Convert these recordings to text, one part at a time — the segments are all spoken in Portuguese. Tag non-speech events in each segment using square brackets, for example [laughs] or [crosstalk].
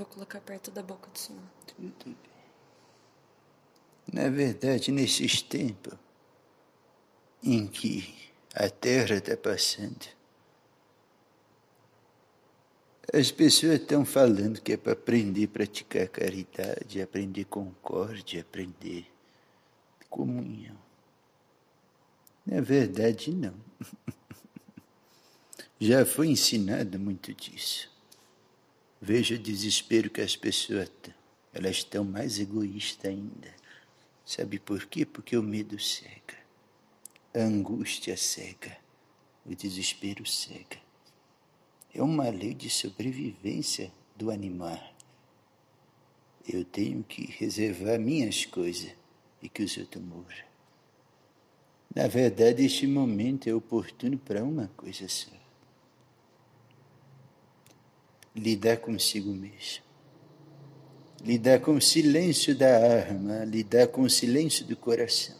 Vou colocar perto da boca do senhor. Na verdade, nesses tempos em que a Terra está passando, as pessoas estão falando que é para aprender a praticar caridade, aprender concórdia, aprender comunhão. Na verdade, não. [laughs] Já foi ensinado muito disso. Veja o desespero que as pessoas têm. Elas estão mais egoístas ainda. Sabe por quê? Porque o medo cega. A angústia cega. O desespero cega. É uma lei de sobrevivência do animal. Eu tenho que reservar minhas coisas e que os outros morram. Na verdade, este momento é oportuno para uma coisa só lidar consigo mesmo. Lidar com o silêncio da alma, lidar com o silêncio do coração.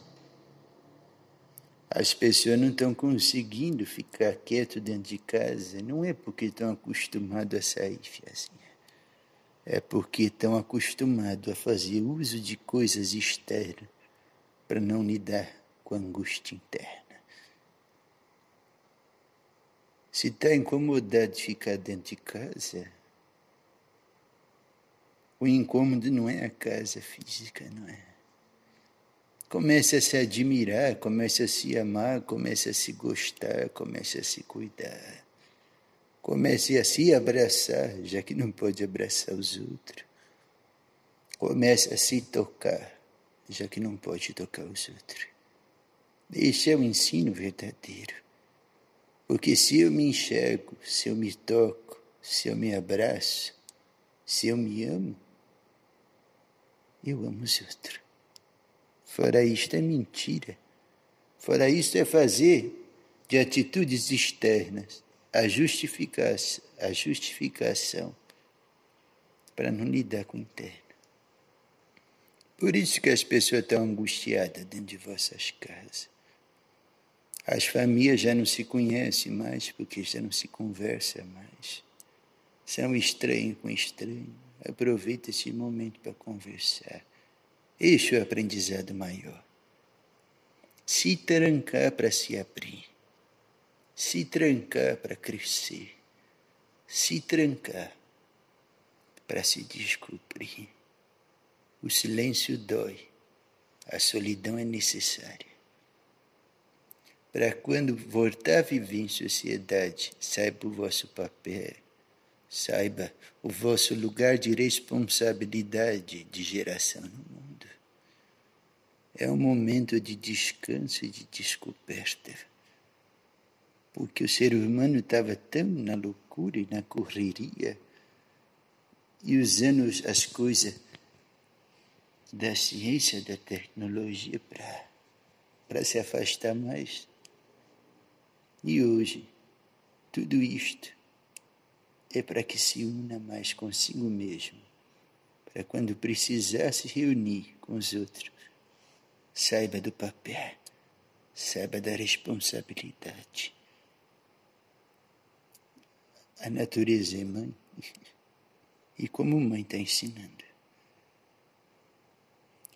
As pessoas não estão conseguindo ficar quieto dentro de casa, não é porque estão acostumados a sair, fiazinha. É porque estão acostumados a fazer uso de coisas externas para não lidar com a angústia interna. Se está incomodado de ficar dentro de casa, o incômodo não é a casa física, não é? Comece a se admirar, comece a se amar, comece a se gostar, comece a se cuidar. Comece a se abraçar, já que não pode abraçar os outros. Comece a se tocar, já que não pode tocar os outros. Este é o ensino verdadeiro. Porque se eu me enxergo, se eu me toco, se eu me abraço, se eu me amo, eu amo os outros. Fora isto é mentira. Fora isto é fazer de atitudes externas a justificação, a justificação para não lidar com o interno. Por isso que as pessoas estão angustiadas dentro de vossas casas. As famílias já não se conhecem mais, porque já não se conversa mais. São estranho com estranho. Aproveita esse momento para conversar. Este é o aprendizado maior. Se trancar para se abrir. Se trancar para crescer. Se trancar para se descobrir. O silêncio dói. A solidão é necessária para quando voltar a viver em sociedade, saiba o vosso papel, saiba o vosso lugar de responsabilidade de geração no mundo. É um momento de descanso e de descoberta. Porque o ser humano estava tão na loucura e na correria e usando as coisas da ciência, da tecnologia para se afastar mais e hoje, tudo isto é para que se una mais consigo mesmo, para quando precisar se reunir com os outros, saiba do papel, saiba da responsabilidade. A natureza é mãe, [laughs] e como mãe está ensinando.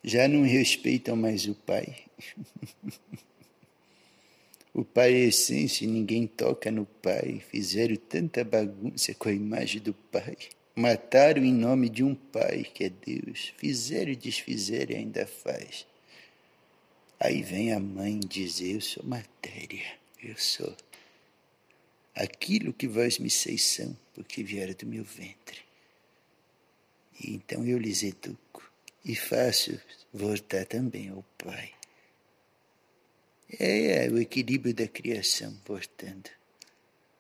Já não respeitam mais o pai. [laughs] O pai é essência e ninguém toca no pai. Fizeram tanta bagunça com a imagem do pai. Mataram em nome de um pai que é Deus. Fizeram e desfizeram e ainda faz. Aí vem a mãe dizer: Eu sou matéria, eu sou aquilo que vós me seis são, porque vieram do meu ventre. E então eu lhes educo e faço voltar também ao Pai. É, é o equilíbrio da criação, portanto.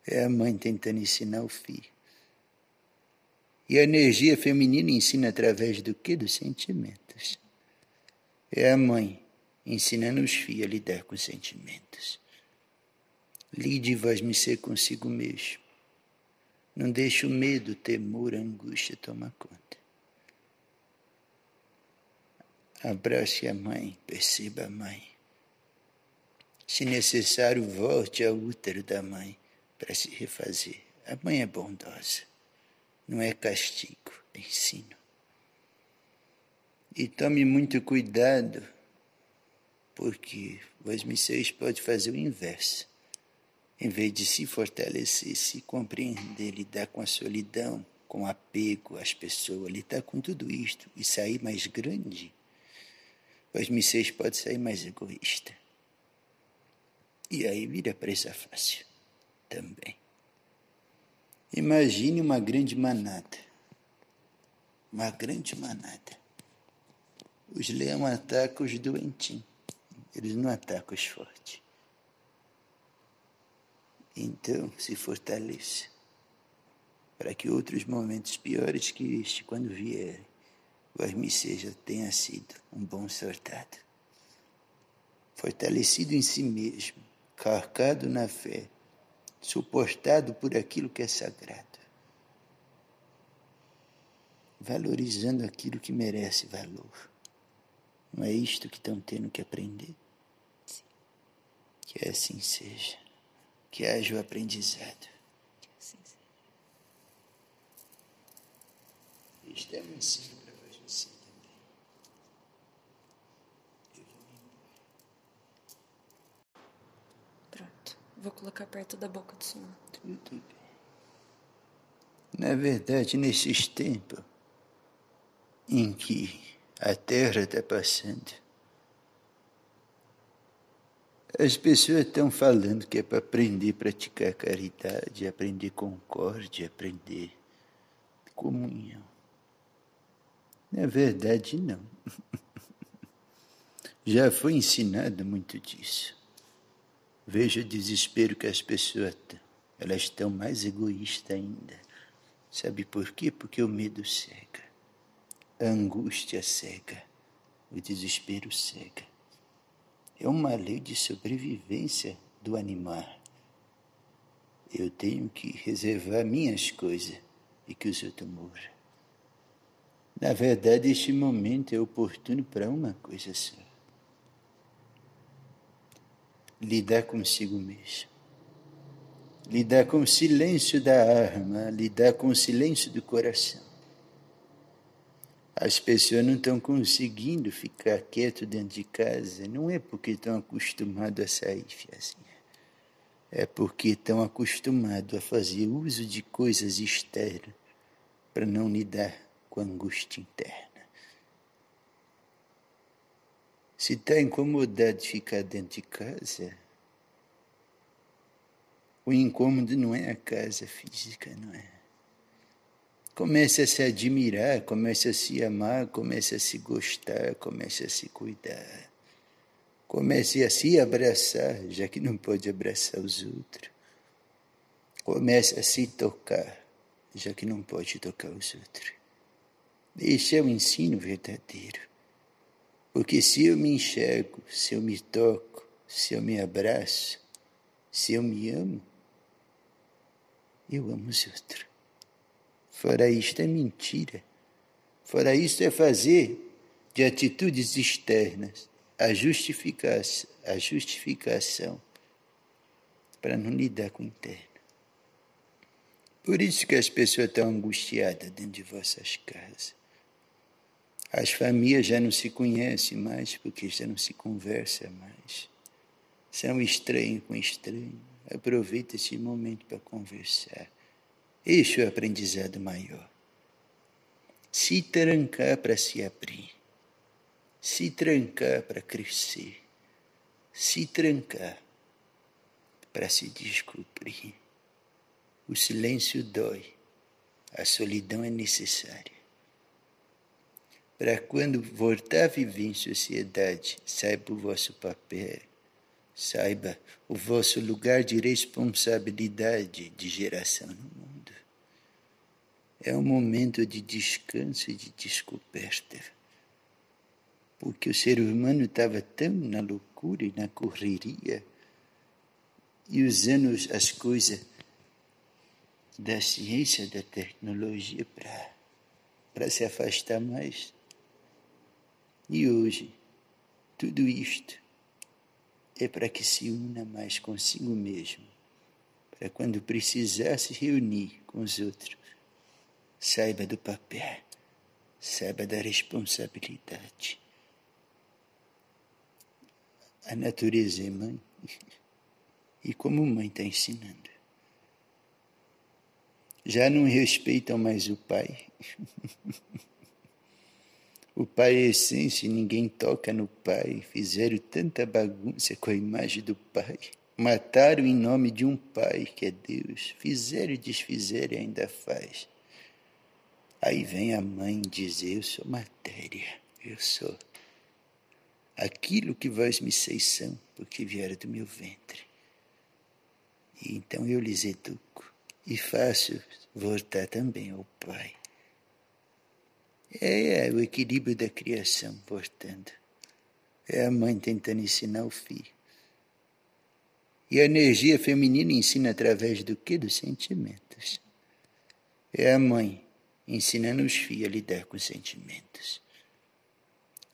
É a mãe tentando ensinar o filho. E a energia feminina ensina através do que? Dos sentimentos. É a mãe ensinando os filhos a lidar com os sentimentos. Lide vós me ser consigo mesmo. Não deixe o medo, temor, angústia tomar conta. Abrace a mãe, perceba a mãe. Se necessário, volte ao útero da mãe para se refazer. A mãe é bondosa, não é castigo. ensino. E tome muito cuidado, porque os pode fazer o inverso. Em vez de se fortalecer, se compreender, lidar com a solidão, com apego às pessoas, lidar com tudo isto e sair mais grande, os pode sair mais egoísta. E aí vira presa fácil também. Imagine uma grande manada. Uma grande manada. Os leões atacam os doentinhos. Eles não atacam os fortes. Então, se fortaleça para que outros momentos piores que este, quando vierem, vós seja tenha sido um bom sortado. Fortalecido em si mesmo, carcado na fé, suportado por aquilo que é sagrado, valorizando aquilo que merece valor. Não é isto que estão tendo que aprender? Sim. Que assim seja. Que haja o aprendizado. Que assim seja. Isto é ensino para você também. Eu vou me embora. Pronto. Vou colocar perto da boca do senhor. Na verdade, nesses tempos em que a Terra está passando, as pessoas estão falando que é para aprender a praticar caridade, aprender concórdia, aprender comunhão. Na verdade, não. [laughs] Já foi ensinado muito disso. Veja o desespero que as pessoas têm. Elas estão mais egoístas ainda. Sabe por quê? Porque o medo cega. A angústia cega. O desespero cega. É uma lei de sobrevivência do animal. Eu tenho que reservar minhas coisas e que os outros morram. Na verdade, este momento é oportuno para uma coisa só lidar consigo mesmo. Lidar com o silêncio da alma, lidar com o silêncio do coração. As pessoas não estão conseguindo ficar quieto dentro de casa, não é porque estão acostumados a sair, fiazinha. É porque estão acostumados a fazer uso de coisas externas para não lidar com a angústia interna. Se está incomodado de ficar dentro de casa, o incômodo não é a casa física, não é? Comece a se admirar, comece a se amar, comece a se gostar, comece a se cuidar. Comece a se abraçar, já que não pode abraçar os outros. Comece a se tocar, já que não pode tocar os outros. Este é o ensino verdadeiro. Porque se eu me enxergo, se eu me toco, se eu me abraço, se eu me amo, eu amo os outros. Fora isto é mentira. Fora isto é fazer de atitudes externas a justificação, a justificação para não lidar com o interno. Por isso que as pessoas estão angustiadas dentro de vossas casas. As famílias já não se conhecem mais porque já não se conversa mais. São estranho com estranho. Aproveita esse momento para conversar. Este é o aprendizado maior. Se trancar para se abrir. Se trancar para crescer. Se trancar para se descobrir. O silêncio dói. A solidão é necessária para quando voltar a viver em sociedade, saiba o vosso papel, saiba o vosso lugar de responsabilidade de geração no mundo. É um momento de descanso e de descoberta. Porque o ser humano estava tão na loucura e na correria e usando as coisas da ciência, da tecnologia para se afastar mais e hoje, tudo isto é para que se una mais consigo mesmo, para quando precisar se reunir com os outros, Saiba do papel. Saiba da responsabilidade. A natureza é mãe. [laughs] E como mãe está ensinando. Já não respeitam mais o pai. [laughs] O pai é essência e ninguém toca no pai. Fizeram tanta bagunça com a imagem do pai. Mataram em nome de um pai que é Deus. Fizeram e desfizeram e ainda faz. Aí vem a mãe dizer: Eu sou matéria, eu sou aquilo que vós me seis são, porque vieram do meu ventre. E então eu lhes educo e faço voltar também ao Pai. É, é o equilíbrio da criação, portanto. É a mãe tentando ensinar o filho. E a energia feminina ensina através do que? Dos sentimentos. É a mãe ensinando os filhos a lidar com os sentimentos.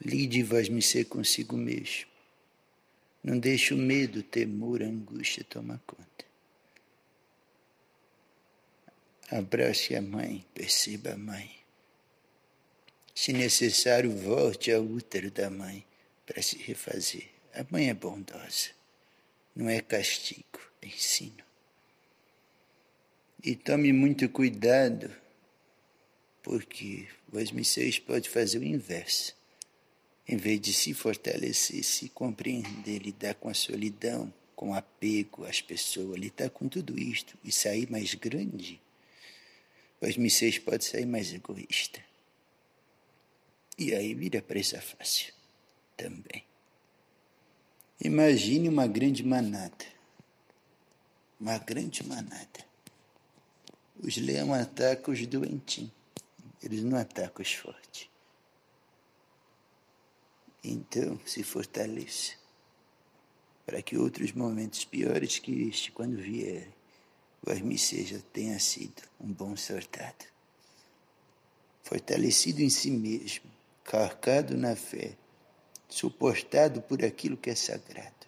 Lide vós me ser consigo mesmo. Não deixe o medo, o temor, a angústia tomar conta. Abrace a mãe, perceba a mãe. Se necessário, volte ao útero da mãe para se refazer. A mãe é bondosa. Não é castigo, é ensino. E tome muito cuidado, porque vós seis pode fazer o inverso. Em vez de se fortalecer, se compreender, lidar com a solidão, com apego às pessoas, lidar com tudo isto e sair mais grande, vós seis pode sair mais egoísta. E aí vira presa fácil também. Imagine uma grande manada. Uma grande manada. Os leões atacam os doentinhos. Eles não atacam os fortes. Então, se fortaleça para que outros momentos piores que este, quando vierem, vós me seja tenha sido um bom sortado. Fortalecido em si mesmo, carcado na fé, suportado por aquilo que é sagrado,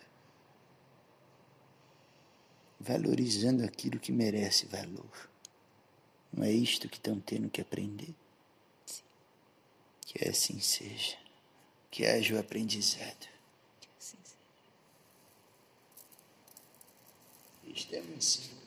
valorizando aquilo que merece valor. Não é isto que estão tendo que aprender? Sim. Que assim seja. Que haja o aprendizado. Que assim seja. Isto é um ensino